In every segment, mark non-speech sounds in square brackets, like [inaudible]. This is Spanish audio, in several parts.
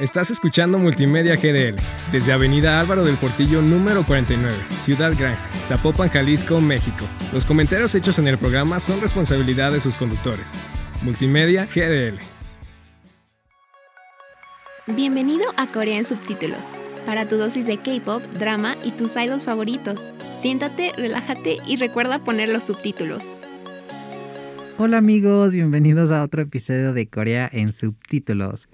Estás escuchando Multimedia GDL desde Avenida Álvaro del Portillo número 49, Ciudad Gran, Zapopan, Jalisco, México. Los comentarios hechos en el programa son responsabilidad de sus conductores. Multimedia GDL. Bienvenido a Corea en subtítulos, para tu dosis de K-pop, drama y tus idols favoritos. Siéntate, relájate y recuerda poner los subtítulos. Hola amigos, bienvenidos a otro episodio de Corea en subtítulos.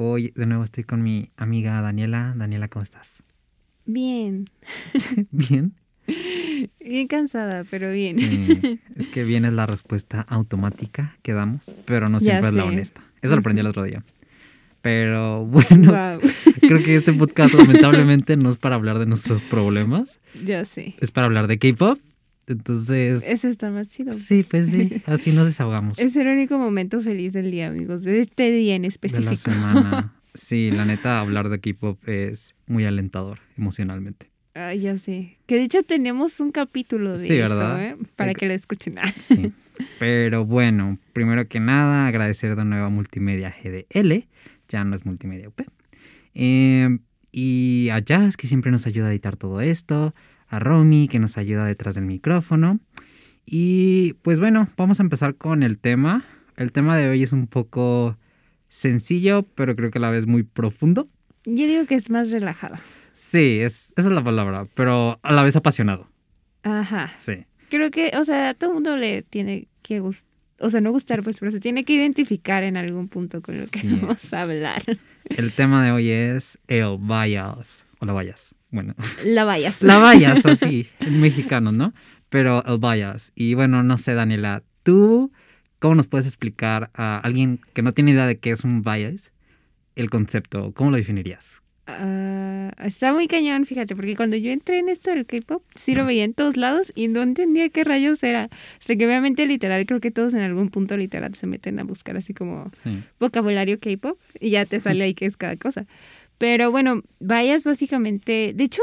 Hoy de nuevo estoy con mi amiga Daniela. Daniela, ¿cómo estás? Bien. [laughs] ¿Bien? Bien cansada, pero bien. Sí, [laughs] es que bien es la respuesta automática que damos, pero no siempre es la honesta. Eso lo aprendí el otro día. Pero [laughs] bueno, Wow. creo que este podcast lamentablemente no es para hablar de nuestros problemas, Ya sé. es para hablar de K-pop. Entonces, Eso está más chido. sí, pues sí, [laughs] así nos desahogamos Es el único momento feliz del día, amigos, de este día en de específico. la semana. [laughs] Sí, la neta, hablar de K-pop es muy alentador emocionalmente. Ay, ya sé. Que de hecho tenemos un capítulo de Sí, eso, ¿verdad? ¿eh? Para que lo escuchen. Ah, [laughs] Sí. Pero bueno, primero que nada, agradecer de nuevo a Multimedia GDL, ya no es Multimedia UP. Eh, y a Jazz, que siempre nos ayuda a editar todo esto, a Romy, que nos ayuda detrás del micrófono. Y pues bueno, vamos a empezar con el tema. El tema de hoy es un poco sencillo, pero creo que a la vez muy profundo. Yo digo que es más relajada. Sí, es, esa es la palabra, pero a la vez apasionado. Ajá. Sí. Creo que, o sea, a todo mundo le tiene que gustar, o sea, no gustar, pues, pero se tiene que identificar en algún punto con lo que [laughs] vamos es. a hablar. El tema de hoy es el bias, o la bias. Bueno, La vayas. La bias, [laughs] así, en mexicano, ¿no? Pero el bias. Y bueno, no sé, Daniela, ¿tú cómo nos puedes explicar a alguien que no tiene idea de qué es un bias el concepto? ¿Cómo lo definirías? Ah, está muy cañón, fíjate, porque cuando yo entré en esto del K-pop, sí lo veía en todos lados y no entendía qué rayos era. O sea, que obviamente literal, creo que todos en algún punto literal se meten a buscar así como Sí. vocabulario K-pop y ya te sale ahí qué es cada cosa. Pero bueno, vayas básicamente, de hecho,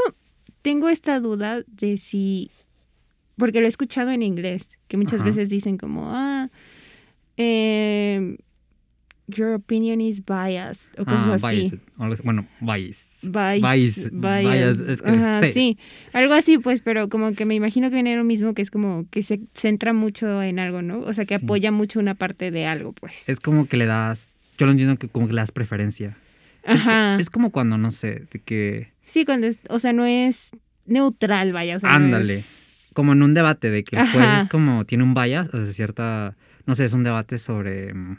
tengo esta duda de si, porque lo he escuchado en inglés, que muchas veces dicen como, ah, em, your opinion is biased o cosas Ah, así. bias. algo así. Bueno, bias. Bias, Bias, bias, bias, es que- ajá, sí. sí. algo así, pues, pero como que me imagino que viene lo mismo, que es como que se centra mucho en algo, ¿no? O sea, que Sí. apoya mucho una parte de algo, pues. Es como que le das, yo lo entiendo que como que le das preferencia. Ajá. Es, como cuando, no sé, de que, Sí, cuando es, o sea, no es neutral, vaya, o sea, no Ándale. es- como en un debate, de que el juez Ajá. es como, tiene un bias, o sea, cierta, no sé, es un debate sobre, mm,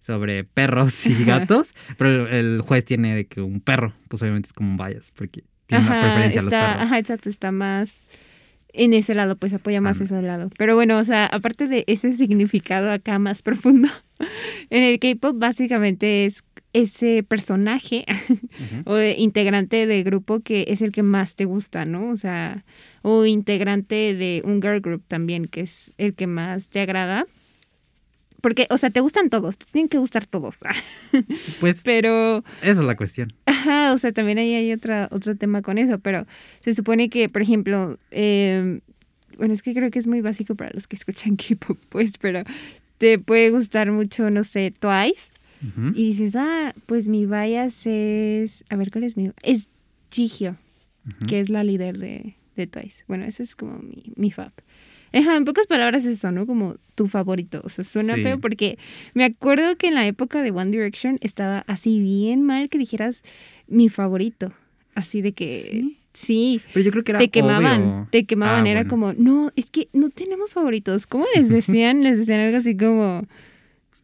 sobre perros y Ajá. gatos, pero el, juez tiene de que un perro, pues obviamente es como un bias, porque tiene una preferencia a los perros. ajá, exacto, está más en ese lado, pues apoya más ese lado. Pero bueno, o sea, aparte de ese significado acá más profundo, [laughs] en el K-pop básicamente es ese personaje [laughs] o integrante de grupo que es el que más te gusta, ¿no? O sea, o integrante de un girl group también, que es el que más te agrada. Porque, o sea, te gustan todos, te tienen que gustar todos. [laughs] Pues Pero, esa es la cuestión. ajá, o sea, también ahí hay otra, otro tema con eso. Pero se supone que, por ejemplo, eh, bueno, es que creo que es muy básico para los que escuchan K-pop, pues, pero te puede gustar mucho, no sé, Twice. Y dices, ah, pues mi bias es. A ver, ¿cuál es mi.? Es Jihyo, que es la líder de, de Twice. Bueno, ese es como mi, mi fab. Ajá, en pocas palabras es eso, ¿no? Como tu favorito. O sea, suena Sí. feo porque me acuerdo que en la época de One Direction estaba así bien mal que dijeras mi favorito. Así de que. ¿Sí? Sí, Pero yo creo que era te quemaban, obvio. te quemaban. Ah, Era bueno. como, no, es que no tenemos favoritos. ¿Cómo les [laughs] decían? les decían algo así como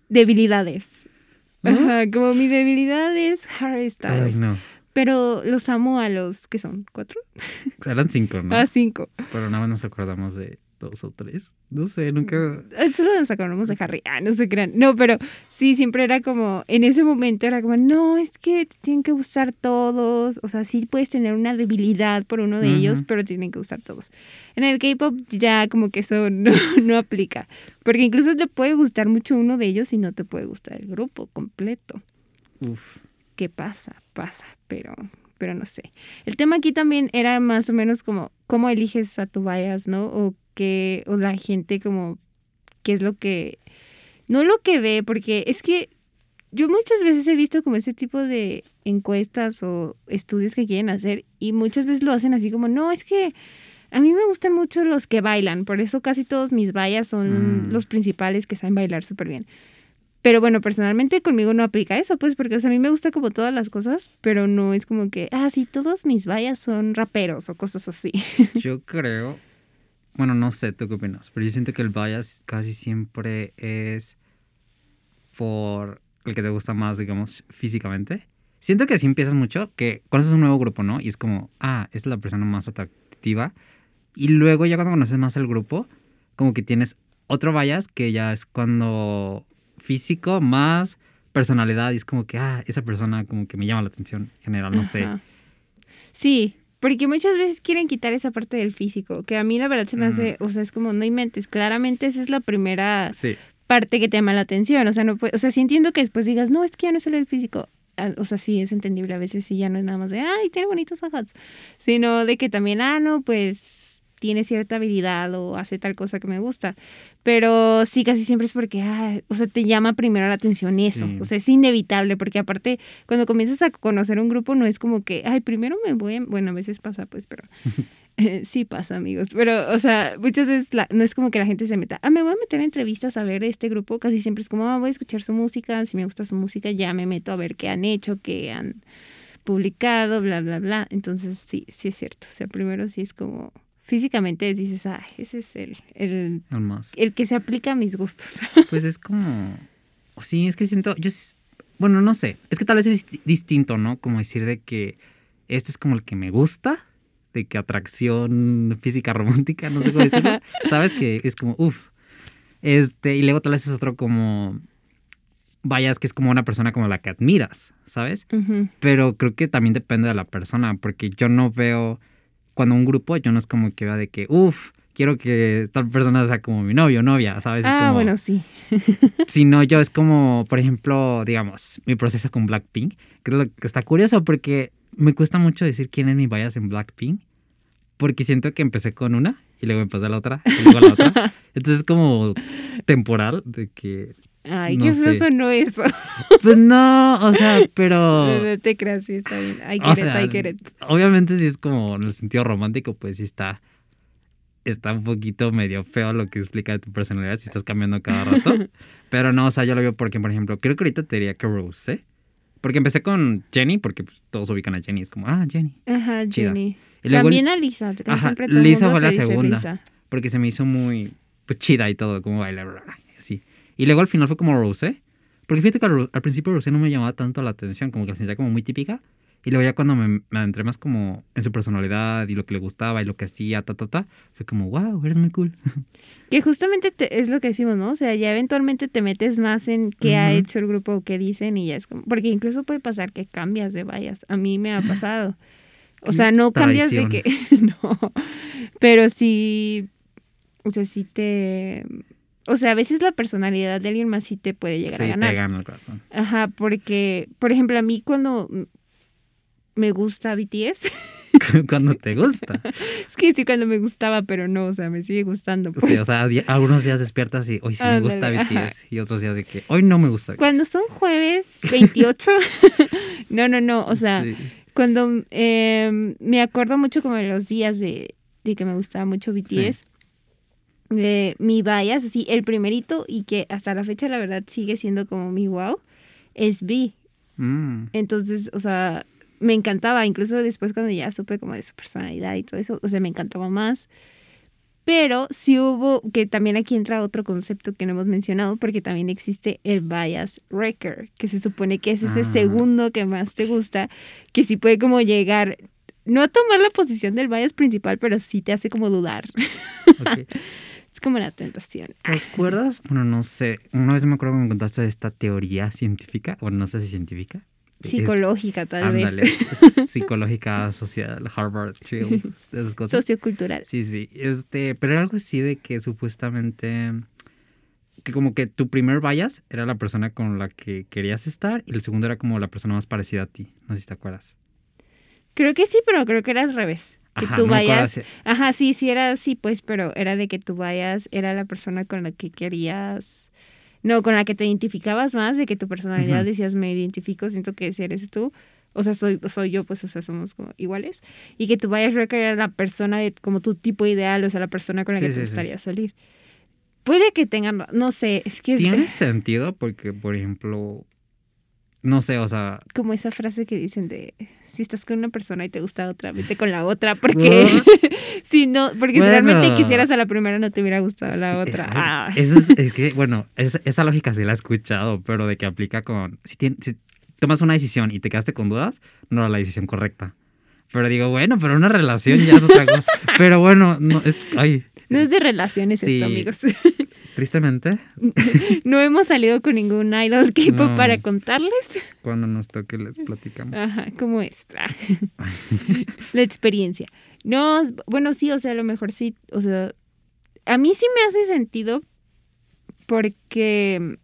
debilidades. ¿No? Ajá, como mi debilidad es Harry Ay, Styles. no. Pero los amo a los, ¿qué son? ¿Cuatro? Eran cinco, ¿no? A cinco. Pero nada más nos acordamos de dos o tres. No sé, nunca... Eh, Solo nos acordamos de Harry. Ah, no se crean. No, pero sí, siempre era como, en ese momento era como, no, es que te tienen que gustar todos. O sea, sí puedes tener una debilidad por uno de ellos, pero tienen que gustar todos. En el K-pop ya como que eso [laughs] no, no aplica. Porque incluso te puede gustar mucho uno de ellos y no te puede gustar el grupo completo. Uf. ¿Qué pasa? Pasa, pero, pero no sé. El tema aquí también era más o menos como cómo eliges a tu bias, ¿no? O que, o la gente como, qué es lo que, no lo que ve, porque es que yo muchas veces he visto como ese tipo de encuestas o estudios que quieren hacer y muchas veces lo hacen así como, no, es que a mí me gustan mucho los que bailan, por eso casi todos mis vallas son Mm. los principales que saben bailar súper bien. Pero bueno, personalmente conmigo no aplica eso, pues porque o sea, a mí me gusta como todas las cosas, pero no es como que, ah, sí, todos mis vallas son raperos o cosas así. Yo creo, bueno, no sé tú qué opinas, pero yo siento que el bias casi siempre es por el que te gusta más, digamos, físicamente. Siento que así empiezas mucho, que conoces un nuevo grupo, ¿no? Y es como, ah, es la persona más atractiva. Y luego ya cuando conoces más el grupo, como que tienes otro bias que ya es cuando físico más personalidad y es como que, ah, esa persona como que me llama la atención en general, no sé. Sí, porque muchas veces quieren quitar esa parte del físico, que a mí la verdad se me Mm. hace, o sea, es como no inventes, claramente esa es la primera Sí. parte que te llama la atención, o sea, no puede, o sea, sí entiendo que después digas, no, es que ya no es solo el físico, Ah, o sea, sí es entendible, a veces sí ya no es nada más de, ay, tiene bonitos ojos, sino de que también, ah, no, pues tiene cierta habilidad o hace tal cosa que me gusta, pero sí, casi siempre es porque, ah, o sea, te llama primero la atención eso, Sí. o sea, es inevitable, porque aparte, cuando comienzas a conocer un grupo, no es como que, ay, primero me voy, a-". bueno, a veces pasa, pues, pero [laughs] [laughs] sí pasa, amigos. Pero, o sea, muchas veces la- no es como que la gente se meta, ah, me voy a meter a entrevistas a ver este grupo. Casi siempre es como, ah, voy a escuchar su música. Si me gusta su música, ya me meto a ver qué han hecho, qué han publicado, bla, bla, bla. Entonces, sí, sí es cierto. O sea, primero sí es como, físicamente dices, ah, ese es el, el, El más. el que se aplica a mis gustos. [laughs] Pues es como. Sí, es que siento. Yo. Bueno, no sé. Es que tal vez es disti- distinto, ¿no? Como decir de que este es como el que me gusta. De que atracción física romántica, no sé cómo decirlo. [laughs] ¿Sabes? Que es como, uff. Este, y luego tal vez es otro como. Vayas, que es como una persona como la que admiras, ¿sabes? Pero creo que también depende de la persona, porque yo no veo, cuando un grupo, yo no es como que vea de que, uff, quiero que tal persona sea como mi novio o novia, ¿sabes? Es Ah, como, bueno, sí. [laughs] Si no, yo es como, por ejemplo, digamos, mi proceso con Blackpink, que es lo que está curioso porque me cuesta mucho decir quién es mi bias en Blackpink, porque siento que empecé con una y luego empecé a la otra y luego a la otra. [laughs] Entonces es como temporal de que, Ay, No qué sé. sonó eso. [laughs] pues no, o sea, pero... No te creas, sí, está bien. O sea, obviamente si es como en el sentido romántico, pues sí está, está un poquito medio feo lo que explica de tu personalidad si estás cambiando cada rato. [laughs] Pero no, o sea, yo lo veo porque, por ejemplo, creo que ahorita te diría que Rose, Porque empecé con Jenny, porque pues, todos ubican a Jenny, es como, ah, Jenny. Ajá, Chida. Jenny. Y luego, También a Lisa. casi Ajá, siempre todo Lisa mundo fue la segunda. Lisa. porque se me hizo muy, pues, chida y todo, como bailar, así. Y luego al final fue como Rose, porque fíjate que al, al principio Rose no me llamaba tanto la atención, como que la sentía como muy típica. Y luego ya cuando me, me adentré más como en su personalidad y lo que le gustaba y lo que hacía, ta, ta, ta, fue como, wow, eres muy cool. [laughs] Que justamente te- es lo que decimos, ¿no? O sea, ya eventualmente te metes más en qué ha Ujú. hecho el grupo o qué dicen y ya es como... Porque incluso puede pasar que cambias de vallas. A mí me ha [laughs] pasado. O sea, no cambias de que... [laughs] no. Pero sí... O sea, sí te... O sea, a veces la personalidad de alguien más sí te puede llegar sí, a ganar. te gana el corazón. Ajá, porque, por ejemplo, a mí cuando me gusta BTS, [laughs] cuando te gusta. [laughs] es que sí cuando me gustaba, pero no, o sea, me sigue gustando. Sí, pues. o sea, di- algunos días despiertas y hoy sí me gusta ajá. BTS y otros días de que hoy no me gusta BTS. Cuando son jueves 28, [laughs] no, no, no, o sea, Sí. cuando eh, me acuerdo mucho como de los días de, de que me gustaba mucho BTS, eh, mi bias, así, el primerito y que hasta la fecha la verdad sigue siendo como mi wow, es B. Mm, Entonces, o sea, me encantaba, incluso después cuando ya supe como de su personalidad y todo eso, o sea, me encantaba más. Pero sí hubo, que también aquí entra otro concepto que no hemos mencionado, porque también existe el bias wrecker, que se supone que es ese Ah. segundo que más te gusta, que sí puede como llegar, no a tomar la posición del bias principal, pero sí te hace como dudar. [laughs] Como la tentación. ¿Te acuerdas? Bueno, no sé. Una vez me acuerdo que me contaste de esta teoría científica. Bueno, no sé si científica. Es- Psicológica, tal ándale, vez. es- psicológica, social, Harvard, chill, esas cosas. Sociocultural. Sí, sí. Este, pero era algo así de que supuestamente. Que como que tu primer bias era la persona con la que querías estar y el segundo era como la persona más parecida a ti. No sé si te acuerdas. Creo que sí, pero creo que era al revés. Que Ajá, tú vayas Ajá, sí, sí era así, pues, pero era de que tú vayas, era la persona con la que querías no, con la que te identificabas más, de que tu personalidad decías, me identifico, siento que ese eres tú, o sea, soy, soy yo, pues, o sea, somos como iguales, y que tú vayas a a la persona de como tu tipo ideal, o sea, la persona con la Sí, que sí, te sí. gustaría salir. Puede que tengan, no sé, es que es Tiene [laughs] sentido porque, por ejemplo, no sé, o sea, como esa frase que dicen de si estás con una persona y te gusta otra, vete con la otra, [laughs] porque [laughs] si no, porque si realmente Bueno. quisieras a la primera no te hubiera gustado la Sí, otra. Ah. eso es, es que, bueno, es- esa lógica sí la he escuchado, pero de que aplica con. Si, tien- si tomas una decisión y te quedaste con dudas, no era la decisión correcta. Pero digo, bueno, pero una relación ya es otra cosa. [laughs] Pero bueno, no, es, ay, No es de relaciones Sí. esto, amigos. Tristemente, [laughs] no hemos salido con ningún idol K-pop No. para contarles. cuando nos toque les platicamos. Ajá, ¿cómo es? Ah. [laughs] la experiencia. No, bueno, sí, o sea, a lo mejor sí, o sea, a mí sí me hace sentido porque,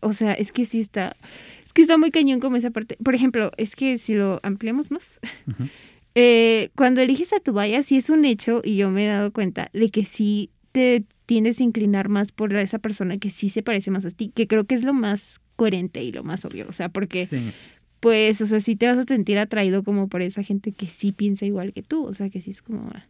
o sea, es que sí está, es que está muy cañón como esa parte. Por ejemplo, es que si lo ampliamos más, eh, cuando eliges a tu vaya, sí es un hecho y yo me he dado cuenta de que sí te tiendes a inclinar más por esa persona que sí se parece más a ti, que creo que es lo más coherente y lo más obvio, o sea, porque Sí. pues, o sea, sí te vas a sentir atraído como por esa gente que sí piensa igual que tú, o sea, que sí es como... ah.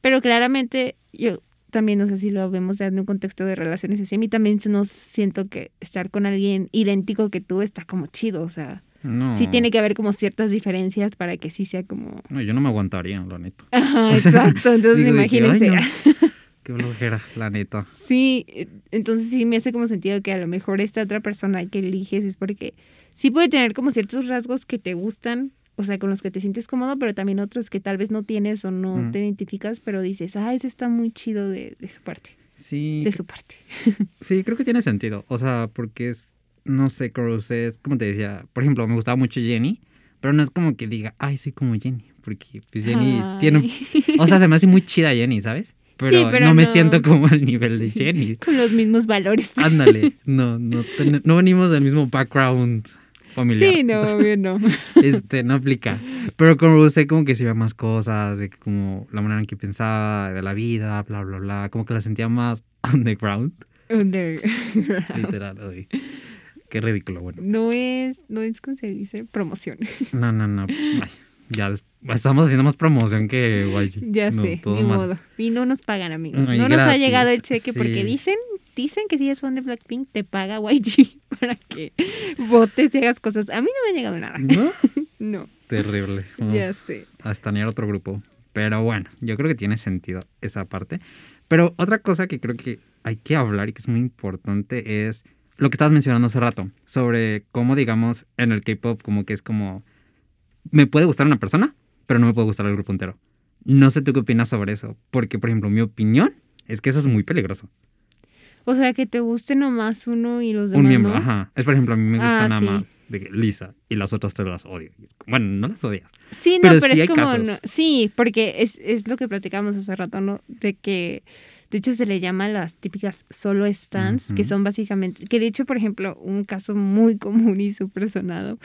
Pero claramente yo también, no sé si lo vemos ya en un contexto de relaciones así, a mí también no siento que estar con alguien idéntico que tú está como chido, o sea, No. sí tiene que haber como ciertas diferencias para que sí sea como... No, yo no me aguantaría, la neta. Ajá, [laughs] exacto, entonces que, imagínense. no. [laughs] Qué flojera, la neta. Sí, eh, entonces sí me hace como sentido que a lo mejor esta otra persona que eliges es porque sí puede tener como ciertos rasgos que te gustan, o sea, con los que te sientes cómodo, pero también otros que tal vez no tienes o no Mm. te identificas, pero dices, ah, eso está muy chido de, de su parte, Sí, de su parte. [laughs] Sí, creo que tiene sentido. O sea, porque es, no sé, Cruz, es como te decía, por ejemplo, me gustaba mucho Jenny, pero no es como que diga, ay, soy como Jenny, porque pues Jenny Ay. tiene, o sea, se me hace muy chida Jenny, ¿sabes? Pero, pero no me siento como al nivel de Jenny. [laughs] Con los mismos valores. Ándale, [laughs] no, no, ten- no venimos del mismo background familiar. Sí, no, [laughs] obvio no. Este, no aplica. Pero con Rose como que se ve más cosas, de como la manera en que pensaba de la vida, bla, bla, bla, como que la sentía más underground, Under- literal. Qué ridículo, bueno. No es, no es como se dice, promoción. No, no, no. Ay, ya estamos haciendo más promoción que YG. Ya No, sé, ni mal. modo. Y no nos pagan, amigos. Ay, no nos ha llegado el cheque sí. porque dicen, dicen que si eres fan de Blackpink, te paga YG [laughs] para que votes y hagas cosas. A mí no me ha llegado nada. ¿No? [laughs] No, Terrible. Vamos ya sé. a estanear otro grupo. Pero bueno, yo creo que tiene sentido esa parte. Pero otra cosa que creo que hay que hablar y que es muy importante es lo que estabas mencionando hace rato, sobre cómo, digamos, en el K-pop, como que es como. Me puede gustar una persona, pero no me puede gustar el grupo entero. No sé tú qué opinas sobre eso, porque, por ejemplo, mi opinión es que eso es muy peligroso. O sea, que te guste nomás uno y los demás Un miembro, no. ajá. Es, por ejemplo, a mí me gusta Ah, nada sí. más de que Lisa y las otras te las odio. Bueno, no las odias. Sí, no, Pero pero, sí es como... casos. no- sí, porque es, es lo que platicamos hace rato, ¿no? De que... De hecho, se le llama las típicas solo stands, que Ujú. son básicamente... Que de hecho, por ejemplo, un caso muy común y súper sonado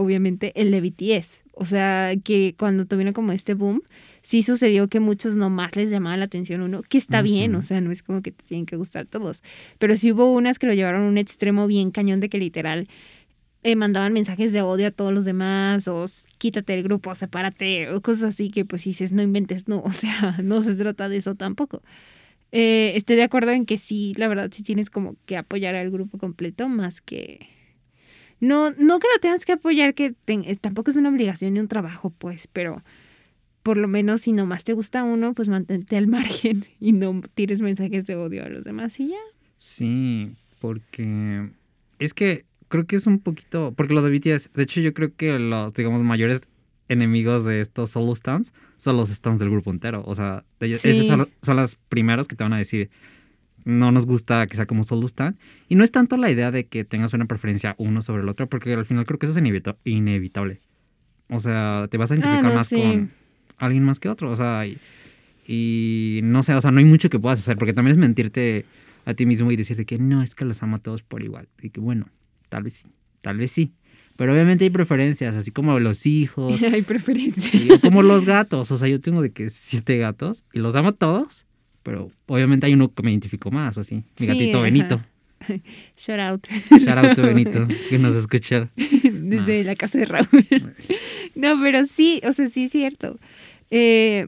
obviamente, el de BTS. O sea, que cuando tuvieron como este boom, sí sucedió que muchos nomás les llamaba la atención uno, que está bien, o sea, no es como que te tienen que gustar todos. Pero sí hubo unas que lo llevaron a un extremo bien cañón de que literal eh, mandaban mensajes de odio a todos los demás, o quítate del grupo, sepárate, o cosas así que pues dices, no inventes, no, [laughs] o sea, no se trata de eso tampoco. Eh, estoy de acuerdo en que sí, la verdad, sí tienes como que apoyar al grupo completo, más que... No, no que lo tengas que apoyar, que eh, tampoco es una obligación ni un trabajo, pues, pero por lo menos si nomás te gusta uno, pues mantente al [laughs] margen y no tires mensajes de odio a los demás y ya. Sí, porque es que creo que es un poquito, porque lo de BTS, de hecho yo creo que los, digamos, mayores enemigos de estos solo stands son los stands del grupo entero. O sea, ellos, Sí. esos son, son los primeros que te van a decir, no nos gusta que sea como solo stand. Y no es tanto la idea de que tengas una preferencia uno sobre el otro, porque al final creo que eso es inevita- inevitable. O sea, te vas a identificar Ah, no, más sí. con alguien más que otro. O sea, y, y no sé, o sea, no hay mucho que puedas hacer, porque también es mentirte a ti mismo y decirte que no, es que los amo a todos por igual. Y que bueno, tal vez sí, tal vez sí. Pero obviamente hay preferencias, así como los hijos, [laughs] Hay preferencia. y- o como los gatos. O sea, yo tengo de que siete gatos y los amo a todos, Pero obviamente hay uno que me identificó más, o así. Mi Sí, gatito ajá. Benito. [laughs] Shout out. Shout out to Benito, que nos escucha. [laughs] Desde la casa de Raúl. [laughs] no, pero sí, o sea, sí es cierto. Eh,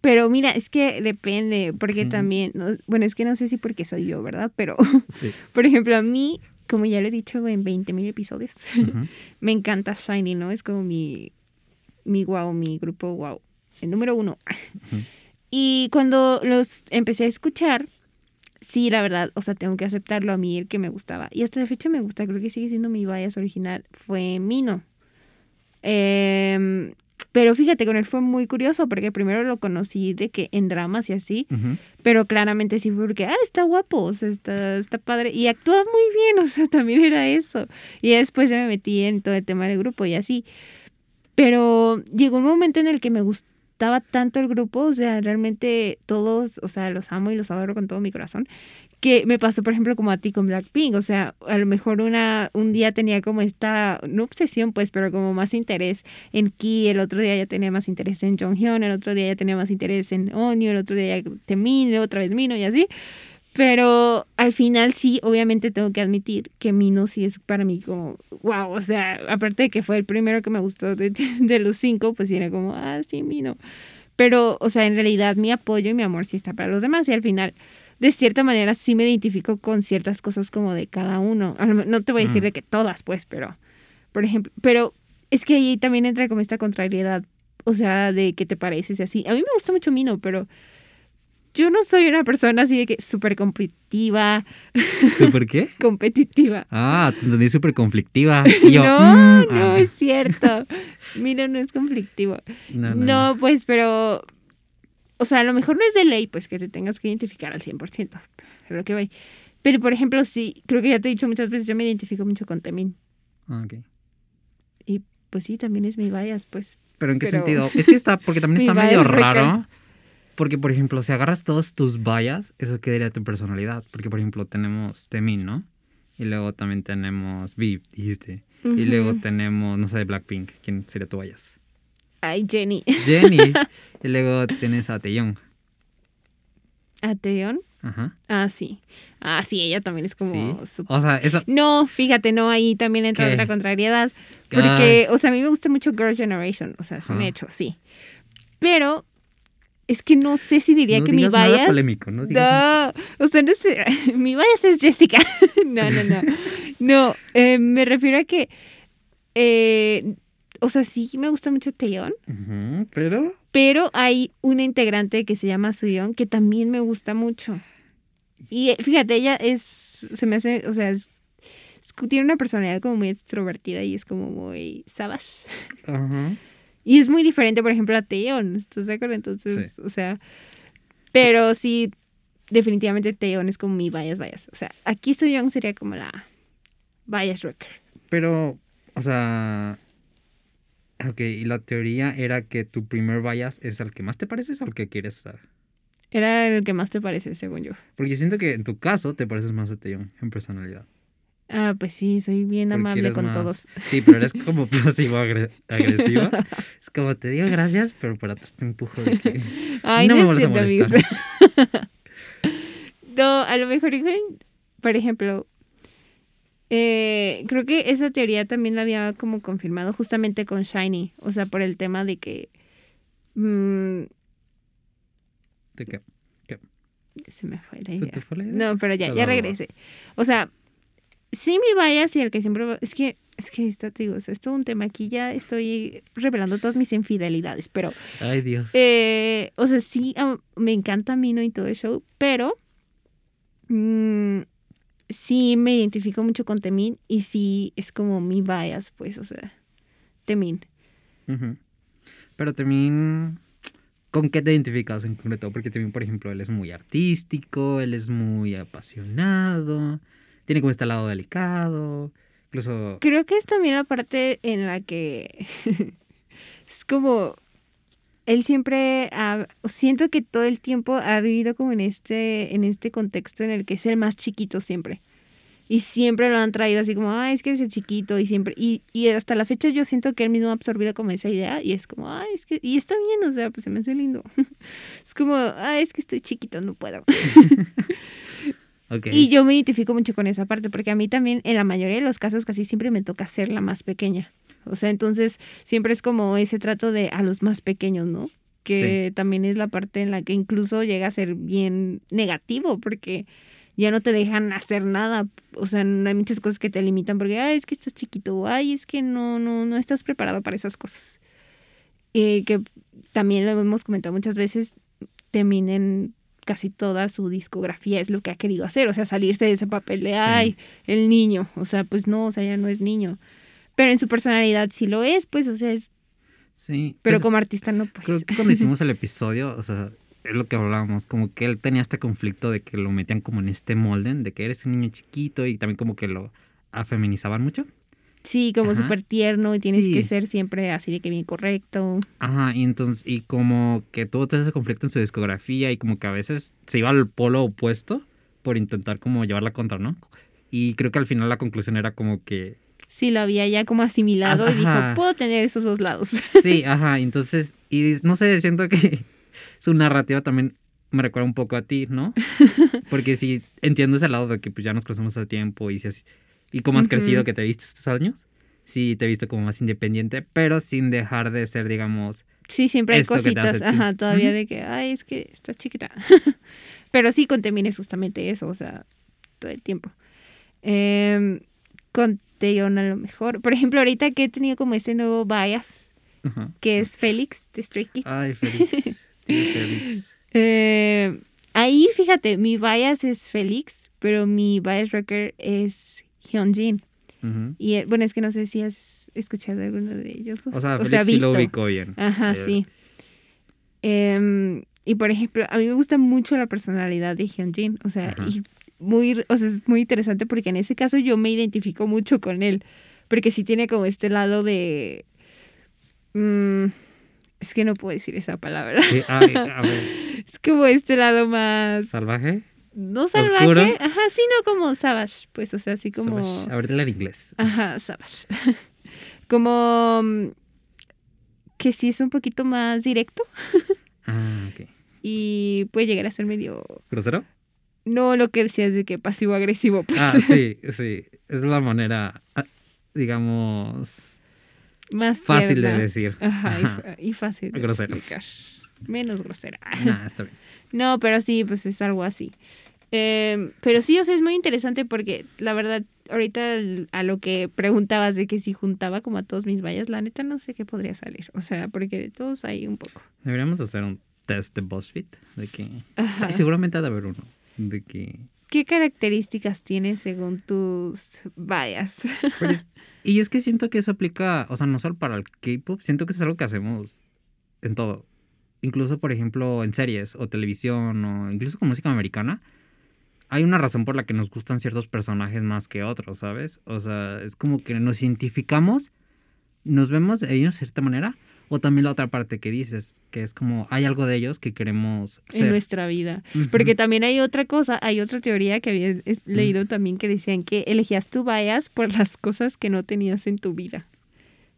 pero mira, es que depende, porque Sí. también, no- bueno, es que no sé si porque soy yo, ¿verdad? Pero, Sí. por ejemplo, a mí, como ya lo he dicho en 20 mil episodios, me encanta Shiny, ¿no? Es como mi, mi wow, mi grupo wow, el número uno. Ujú. Y cuando los empecé a escuchar, sí, la verdad, o sea, tengo que aceptarlo a mí, el que me gustaba. Y hasta la fecha me gusta, creo que sigue siendo mi bias original, fue Mino. Em, pero fíjate, con él fue muy curioso porque primero lo conocí de que en dramas y así, pero claramente sí fue porque, ah, está guapo, o sea, está, está padre. Y actúa muy bien, [laughs] o sea, también era eso. Y después ya me metí en todo el tema del grupo y así. Pero llegó un momento en el que me gustaba tanto el grupo, o sea, realmente todos, o sea, los amo y los adoro con todo mi corazón, que me pasó, por ejemplo, como a ti con Blackpink, o sea, a lo mejor una, un día tenía como esta, no obsesión, pues, pero como más interés en Ki, el otro día ya tenía más interés en Jonghyun, el otro día ya tenía más interés en Onyo, el otro día ya Temin, otra vez Mino y así. Pero al final sí, obviamente tengo que admitir que Mino sí es para mí como, wow, o sea, aparte de que fue el primero que me gustó de, [laughs] de los cinco, pues era como, ah, sí, Mino. Pero, o sea, en realidad mi apoyo y mi amor sí está para los demás y al final, de cierta manera, sí me identifico con ciertas cosas como de cada uno. No te voy a decir Mm. de que todas, pues, pero, por ejemplo, pero es que ahí también entra como esta contrariedad, o sea, de que te pareces y así. A mí me gusta mucho Mino, pero yo no soy una persona así de que súper competitiva, ¿Súper qué? [laughs] competitiva. Ah, te entendí súper conflictiva. [laughs] Y yo, no, mm, no ah, es cierto. Mino no es conflictivo. no, No, no, pues, pero. O sea, a lo mejor no es de ley, pues que te tengas que identificar al 100%. Es lo que voy. Pero, por ejemplo, sí, creo que ya te he dicho muchas veces, yo me identifico mucho con Temin. Ah, ok. Pues sí, también es mi bias, pues. ¿Pero en qué Pero- sentido? Es que está, porque también [laughs] está medio recal. Porque, por ejemplo, si agarras todos tus bias, eso quedaría tu personalidad. Porque, por ejemplo, tenemos Temin, ¿no? Y luego también tenemos Viv, dijiste. Y luego tenemos, no sé, Blackpink. ¿Quién sería tu bias? Ay, Jenny. Jenny. [laughs] y luego tienes a Taeyong. ¿A Teon? Ajá. Ah, sí. Ah, sí, ella también es como. sí. su- O sea, eso. No, fíjate, no, ahí también entra ¿Qué? otra contrariedad. Porque, o sea, a mí me gusta mucho Girl Generation, o sea, es un Ajá. hecho, sí. Pero es que no sé si diría no que mi digas nada bias. polémico, no digas nada. No, o sea, no sé, [laughs] mi bias es Jessica. [laughs] no, no, no. No, eh, me refiero a que, eh, o sea, sí me gusta mucho Taeyeon, Ujú, pero. pero hay una integrante que se llama Suyeon que también me gusta mucho. Y eh, fíjate, ella es, se me hace, o sea, es- tiene una personalidad como muy extrovertida y es como muy savage. Ajá. Y es muy diferente, por ejemplo, a Taeyeon, ¿estás de acuerdo? Entonces, o sea, pero sí, definitivamente Taeyeon es como mi bias, bias. O sea, aquí Suyeon sería como la bias wrecker. Pero, o sea. Ok, y la teoría era que tu primer bias es al que más te pareces o al que quieres estar. Era el que más te parece, según yo. Porque siento que en tu caso te pareces más a Taeyong en personalidad. Ah, pues sí, soy bien amable con más- todos. Sí, pero eres [laughs] como pasivo-agresiva. [laughs] es como te digo gracias, pero para atrás te empujo de que. Ay, no no, me vuelvas a molestar. [laughs] no, a lo mejor, por ejemplo, eh, creo que esa teoría también la había como confirmado justamente con Shiny. O sea, por el tema de que... mm, ¿De qué? se me fue la ¿Se idea. te fue la idea? No, pero ya, ya regresé. O sea, sí mi bias y el que siempre... Es que, es que esto, te digo, o sea, es todo un tema. Aquí ya estoy revelando todas mis infidelidades, pero... Ay, Dios. Eh, o sea, sí, me encanta Mino y todo el show, pero mm, sí me identifico mucho con Temin y sí es como mi bias, pues, o sea, Temin. Pero también, ¿con qué te identificas en concreto? Porque también, por ejemplo, él es muy artístico, él es muy apasionado, tiene como este lado delicado, incluso... Creo que es también la parte en la que [laughs] es como él siempre ha, siento que todo el tiempo ha vivido como en este en este contexto en el que es el más chiquito siempre. Y siempre lo han traído así como, ay, es que eres el chiquito y siempre, y, y hasta la fecha yo siento que él mismo ha absorbido como esa idea y es como, ay, es que, y está bien, o sea, pues se me hace lindo. [laughs] es como, ay, es que estoy chiquito, no puedo. [laughs] Y yo me identifico mucho con esa parte, porque a mí también, en la mayoría de los casos, casi siempre me toca ser la más pequeña. O sea, entonces siempre es como ese trato de a los más pequeños, ¿no? Que también es la parte en la que incluso llega a ser bien negativo, porque ya no te dejan hacer nada. O sea, no hay muchas cosas que te limitan porque, ay, es que estás chiquito, ay, es que no, no, no estás preparado para esas cosas. Y que también lo hemos comentado muchas veces, terminen casi toda su discografía es lo que ha querido hacer, o sea, salirse de ese papel de, Sí. ay, el niño, o sea, pues no, o sea, ya no es niño. Pero en su personalidad sí lo es, pues, o sea, es, Sí. pero es- como artista no, pues. Creo que cuando hicimos el episodio, o sea, es lo que hablábamos, como que él tenía este conflicto de que lo metían como en este molden, de que eres un niño chiquito y también como que lo afeminizaban mucho. Sí, como súper tierno y tienes Sí. que ser siempre así de que bien correcto. Ajá, y entonces, y como que tuvo todo ese conflicto en su discografía y como que a veces se iba al polo opuesto por intentar como llevarla contra, ¿no? Y creo que al final la conclusión era como que Sí, lo había ya como asimilado y dijo, puedo tener esos dos lados. [laughs] Sí, ajá, entonces, y no sé, siento que [laughs] su narrativa también me recuerda un poco a ti, ¿no? [laughs] Porque sí, entiendo ese lado de que pues ya nos conocemos hace tiempo y, si así- y cómo has crecido que te viste estos años. Sí, te he visto como más independiente, pero sin dejar de ser, digamos, Sí, siempre hay cositas, ajá, todavía de que, ay, es que está chiquita. [laughs] Pero sí, con Temin es justamente eso, o sea, todo el tiempo. Eh, con Taeyeon a lo mejor. Por ejemplo, ahorita que he tenido como ese nuevo bias, que es Félix de Stray Kids. Ay, [laughs] Félix. Eh, ahí, fíjate, mi bias es Félix, pero mi bias rocker es Hyunjin. Ujú. Y eh, bueno, es que no sé si has escuchado alguno de ellos. O sea, Félix sí lo ubico bien. Ajá, Eh, sí. Em, y por ejemplo, a mí me gusta mucho la personalidad de Hyunjin. O sea, Ajá. y muy, o sea, es muy interesante porque en ese caso yo me identifico mucho con él. Porque sí tiene como este lado de. mm, es que no puedo decir esa palabra. sí, ay, a ver, [laughs] Es como este lado más. salvaje. No salvaje. ¿Oscuro? Ajá, sí, no como savage. Pues, o sea, así como. Savage. A ver, en inglés. Ajá, savage. [laughs] como. mm, Que sí es un poquito más directo. [laughs] Ah, ok. y puede llegar a ser medio ¿Grosero? no lo que decías de que pasivo agresivo pues Ah, sí, [laughs] sí. Es la manera, ah, digamos, más fácil tierna. de decir. Ajá, y fácil de Grosero. explicar menos grosera Nah, está bien. no pero sí pues es algo así Em, pero sí o sea es muy interesante porque la verdad ahorita a lo que preguntabas de que si juntaba como a todos mis vallas la neta no sé qué podría salir o sea porque de todos hay un poco Deberíamos hacer un test de BuzzFeed. De que. Seguramente ha de haber uno. De que. ¿Qué características tienes según tus vallas? Es- [laughs] y es que siento que eso aplica, o sea, no solo para el K-pop, siento que eso es algo que hacemos en todo. Incluso, por ejemplo, en series o televisión o incluso con música americana. Hay una razón por la que nos gustan ciertos personajes más que otros, ¿sabes? O sea, es como que nos identificamos, nos vemos de ellos de cierta manera, o también la otra parte que dices, que es como hay algo de ellos que queremos en ser. nuestra vida Ujú. Porque también hay otra cosa, hay otra teoría que había leído también que decían que elegías tu bias por las cosas que no tenías en tu vida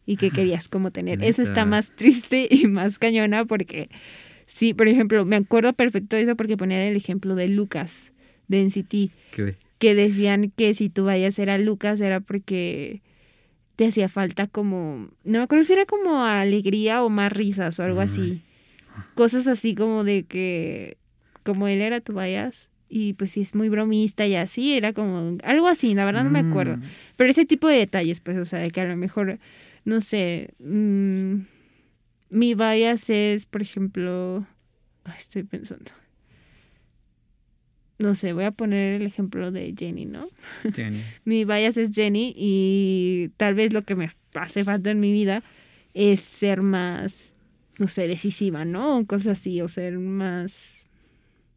y que querías como tener. Eso está más triste y más cañona porque, sí, por ejemplo, me acuerdo perfecto de eso porque ponían el ejemplo de Lucas, de NCT, Que- decían que si tu bias era Lucas era porque te hacía falta como, no me acuerdo si era como alegría o más risas o algo Ay. así. Cosas así como de que, como él era tu bias, y pues sí es muy bromista y así, era como algo así, la verdad no me acuerdo. Mm, Pero ese tipo de detalles, pues, o sea, de que a lo mejor, no sé, mm, mi bias es, por ejemplo, ay, estoy pensando. No sé, voy a poner el ejemplo de Jenny, ¿no? Jenny. [laughs] mi bias es Jenny y tal vez lo que me hace falta en mi vida es ser más, no sé, decisiva, ¿no? O cosas así, o ser más...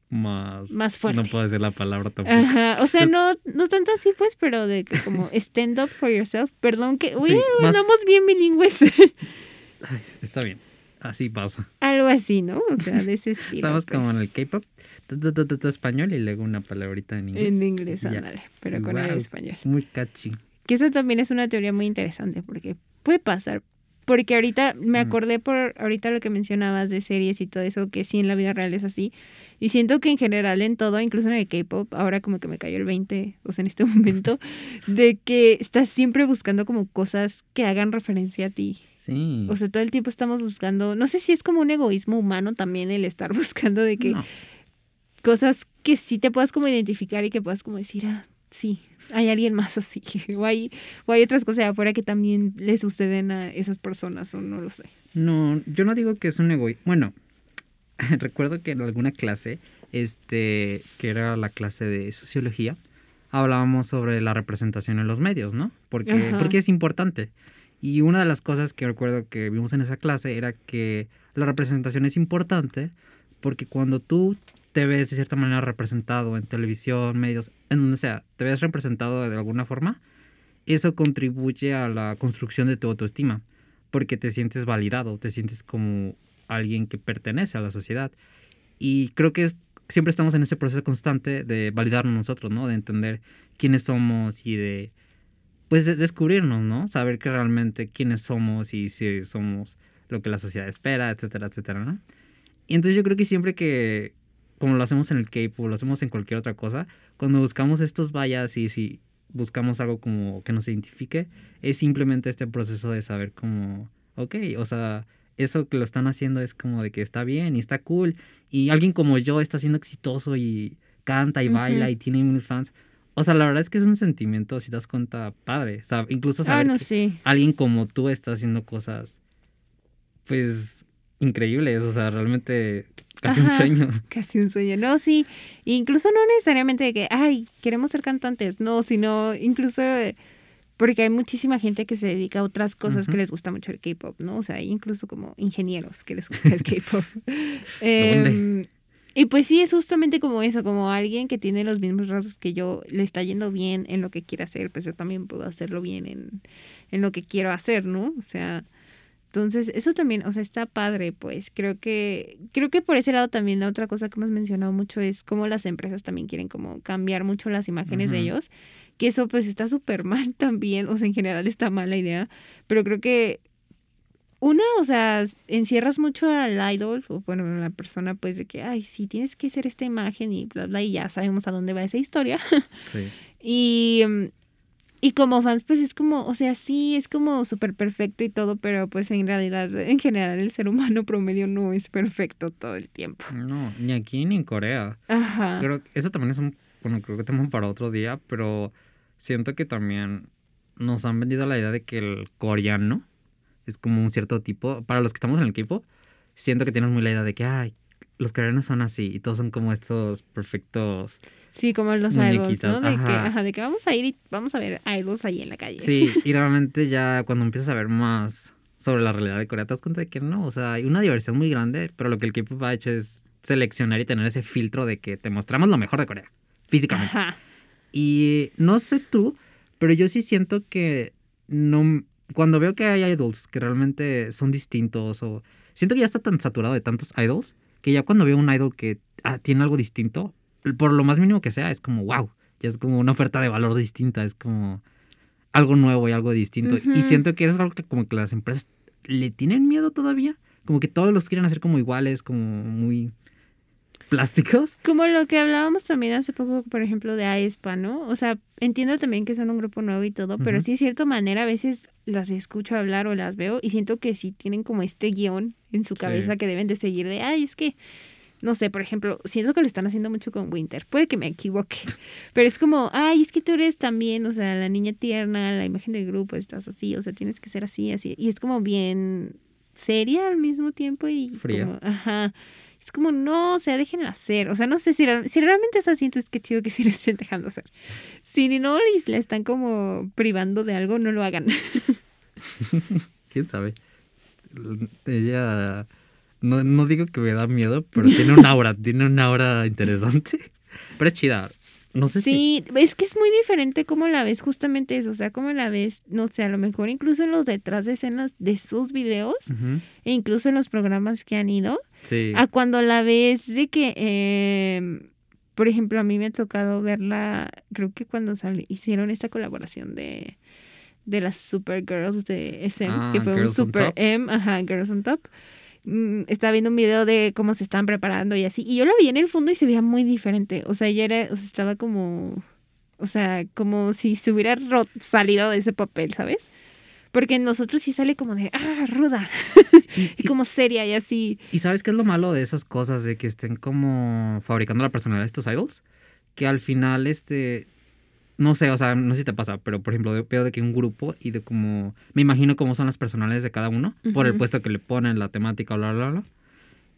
Más. Más fuerte. No puedo decir la palabra tampoco. Ajá, o sea, Es- no, no tanto así pues, pero de que como [laughs] stand up for yourself, perdón que, uy, Sí, más- andamos bien bilingües. [laughs] Ay, está bien. Así pasa. Algo así, ¿no? O sea, de ese estilo. Estamos como en pues. el K-pop, español y luego una palabrita en inglés. En inglés, ándale, pero con el español. Muy catchy. Que eso también es una teoría muy interesante porque puede pasar. Porque ahorita me Mm. acordé por ahorita lo que mencionabas de series y todo eso, que sí en la vida real es así. Y siento que en general en todo, incluso en el K-pop, ahora como que me cayó el 20, o sea, en este [laughs] momento, de que estás siempre buscando como cosas que hagan referencia a ti. Sí. O sea, todo el tiempo estamos buscando, no sé si es como un egoísmo humano también el estar [laughs] buscando de que No. cosas que sí te puedas como identificar y que puedas como decir, ah, sí, hay alguien más así. [laughs] O hay, o hay otras cosas de afuera que también le suceden a esas personas, o no lo sé. No, yo no digo que es un egoísmo. Bueno, [laughs] recuerdo que en alguna clase, este, que era la clase de sociología, hablábamos sobre la representación en los medios, ¿no? Porque, Ajá. porque es importante. Y una de las cosas que recuerdo que vimos en esa clase era que la representación es importante porque cuando tú te ves de cierta manera representado en televisión, medios, en donde sea, te ves representado de alguna forma, eso contribuye a la construcción de tu autoestima porque te sientes validado, te sientes como alguien que pertenece a la sociedad. Y creo que siempre estamos en ese proceso constante de validarnos nosotros, ¿no? De entender quiénes somos y de, pues, de descubrirnos, ¿no? Saber que realmente quiénes somos y si somos lo que la sociedad espera, etcétera, etcétera, ¿no? Y entonces yo creo que siempre que, como lo hacemos en el K-pop, lo hacemos en cualquier otra cosa, cuando buscamos estos vallas y si buscamos algo como que nos identifique, es simplemente este proceso de saber como, ok, o sea, eso que lo están haciendo es como de que está bien y está cool y alguien como yo está siendo exitoso y canta y baila y tiene unos fans. O sea, la verdad es que es un sentimiento, si te das cuenta, padre. O sea, incluso Ah, saber no, que sí. alguien como tú está haciendo cosas, pues, increíbles. O sea, realmente casi un sueño. [laughs] Casi un sueño. No, sí. Incluso no necesariamente de que, ay, queremos ser cantantes. No, sino incluso eh, porque hay muchísima gente que se dedica a otras cosas que les gusta mucho el K-pop, ¿no? O sea, hay incluso como ingenieros que les gusta el [laughs] K-pop. Em, y pues sí, es justamente como eso, como alguien que tiene los mismos rasgos que yo, le está yendo bien en lo que quiere hacer, pues yo también puedo hacerlo bien en, en lo que quiero hacer, ¿no? O sea, entonces, eso también, o sea, está padre, pues. Creo que, creo que por ese lado también la otra cosa que hemos mencionado mucho es cómo las empresas también quieren como cambiar mucho las imágenes de ellos. Que eso pues está súper [laughs] mal también, o sea, en general está mal la idea. Pero creo que una, o sea, encierras mucho al idol, o bueno, a la persona, pues de que, ay, sí, tienes que hacer esta imagen y bla, bla, y ya sabemos a dónde va esa historia. [laughs] Sí. Y, mm, y como fans, pues es como, o sea, sí, es como súper perfecto y todo, pero pues en realidad, en general, el ser humano promedio no es perfecto todo el tiempo. No, ni aquí ni en Corea. Ajá. Creo que eso también es un, bueno, creo que tema para otro día, pero siento que también nos han vendido la idea de que el coreano es como un cierto tipo, para los que estamos en el equipo, siento que tienes muy la idea de que, ay, los coreanos son así y todos son como estos perfectos. Sí, como los idols, ¿no? De que, ajá. ajá, de que vamos a ir y vamos a ver idols ahí en la calle. Sí, [laughs] y realmente ya cuando empiezas a ver más sobre la realidad de Corea, te das cuenta de que no, o sea, hay una diversidad muy grande, pero lo que el K-pop ha hecho es seleccionar y tener ese filtro de que te mostramos lo mejor de Corea, físicamente. Ajá. Y no sé tú, pero yo sí siento que no. Cuando veo que hay idols que realmente son distintos o. Siento que ya está tan saturado de tantos idols que ya cuando veo un idol que ah, tiene algo distinto, por lo más mínimo que sea, es como wow. Ya es como una oferta de valor distinta, es como algo nuevo y algo distinto. Y siento que es algo que como que las empresas le tienen miedo todavía. Como que todos los quieren hacer como iguales, como muy plásticos. Como lo que hablábamos también hace poco, por ejemplo, de aespa, ¿no? O sea, entiendo también que son un grupo nuevo y todo, pero sí, de cierta manera, a veces las escucho hablar o las veo y siento que sí tienen como este guion en su Sí. cabeza que deben de seguir de, ay, es que, no sé, por ejemplo, siento que lo están haciendo mucho con Winter, puede que me equivoque, [laughs] pero es como, ay, es que tú eres también, o sea, la niña tierna, la imagen del grupo, estás así, o sea, tienes que ser así, así, y es como bien seria al mismo tiempo y Fría. como, ajá. Es como, no, o sea, déjenla hacer. O sea, no sé si, si realmente es así, entonces qué chido que sí le estén dejando hacer. Si no les- la están como privando de algo, no lo hagan. [laughs] ¿Quién sabe? Ella... No, no digo que me da miedo, pero tiene un aura, [laughs] tiene una aura interesante. Pero es chida. No sé si... Sí, es que es muy diferente cómo la ves justamente eso, o sea, cómo la ves, no sé, a lo mejor incluso en los detrás de escenas de sus videos e incluso en los programas que han ido, Sí. a cuando la ves de que, eh, por ejemplo, a mí me ha tocado verla, creo que cuando sal- hicieron esta colaboración de, de las Supergirls de SM, Ah, que fue un Girls Super. M, ajá, Girls on Top. Mm, Estaba viendo un video de cómo se estaban preparando y así, y yo la vi en el fondo y se veía muy diferente, o sea, ella era, o sea, estaba como, o sea, como si se hubiera salido de ese papel, ¿sabes? Porque en nosotros sí sale como de, ah, ruda, Y, [laughs] y como seria y así. y ¿sabes qué es lo malo de esas cosas? De que estén como fabricando la personalidad de estos idols. Que al final, este... No sé, o sea, no sé si te pasa, pero por ejemplo, veo de que un grupo y de como... Me imagino cómo son las personalidades de cada uno. Por el puesto que le ponen, la temática, bla, bla, bla.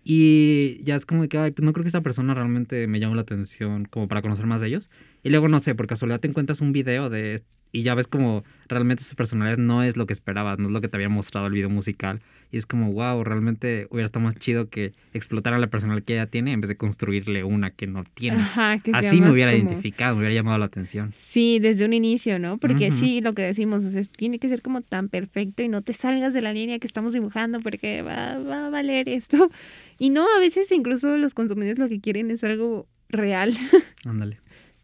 Y ya es como de que, ay, pues no creo que esta persona realmente me llame la atención como para conocer más de ellos. Y luego, no sé, por casualidad te encuentras un video de y ya ves como realmente su personalidad no es lo que esperabas, no es lo que te había mostrado el video musical. Y es como, wow, realmente hubiera estado más chido que explotaran la personalidad que ella tiene en vez de construirle una que no tiene. Ajá, que Así me hubiera como- identificado, me hubiera llamado la atención. Sí, desde un inicio, ¿no? Porque Ujú. sí, lo que decimos, o sea, tiene que ser como tan perfecto y no te salgas de la línea que estamos dibujando porque va, va a valer esto. [laughs] Y no, a veces incluso los consumidores lo que quieren es algo real, [laughs] Ándale.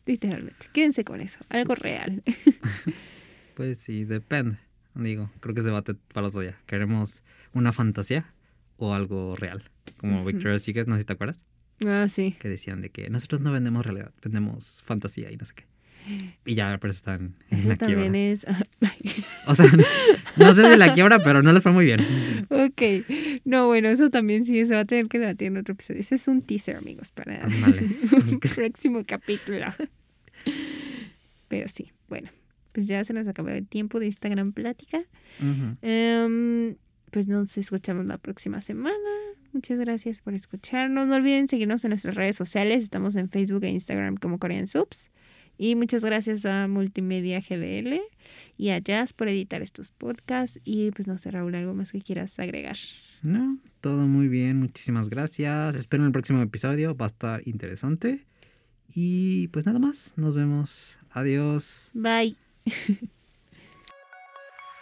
Literalmente. Quédense con eso, algo real. [laughs] Pues sí, depende. Digo, creo que es debate para otro día. ¿Queremos una fantasía o algo real? Como. Victoria's Secret, no sé si te acuerdas, Ah, sí. que decían de que nosotros no vendemos realidad, vendemos fantasía y no sé qué. Y ya, pero están en Eso la también quiebra. es... [laughs] O sea, no sé si la quiebra, pero no les fue muy bien. ok. No, bueno, eso también sí se va a tener que debatir en otro episodio. Eso es un teaser, amigos, para [laughs] un próximo capítulo. Pero sí, bueno, pues ya se nos acabó el tiempo de esta gran plática. Em, pues nos escuchamos la próxima semana. Muchas gracias por escucharnos. No olviden seguirnos en nuestras redes sociales. Estamos en Facebook e Instagram como Korean Subs. Y muchas gracias a Multimedia GDL y a Jazz por editar estos podcasts. Y pues no sé, Raúl, algo más que quieras agregar. No, todo muy bien, muchísimas gracias. Espero el próximo episodio, va a estar interesante. Y pues nada más, nos vemos. Adiós. Bye.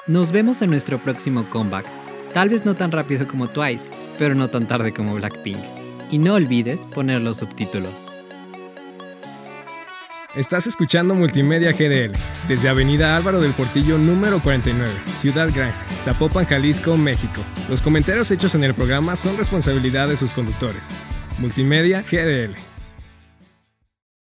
Nos vemos en nuestro próximo comeback. Tal vez no tan rápido como Twice, pero no tan tarde como Blackpink. Y no olvides poner los subtítulos. Estás escuchando Multimedia GDL desde Avenida Álvaro del Portillo número 49, Ciudad Gran, Zapopan, Jalisco, México. Los comentarios hechos en el programa son responsabilidad de sus conductores. Multimedia GDL.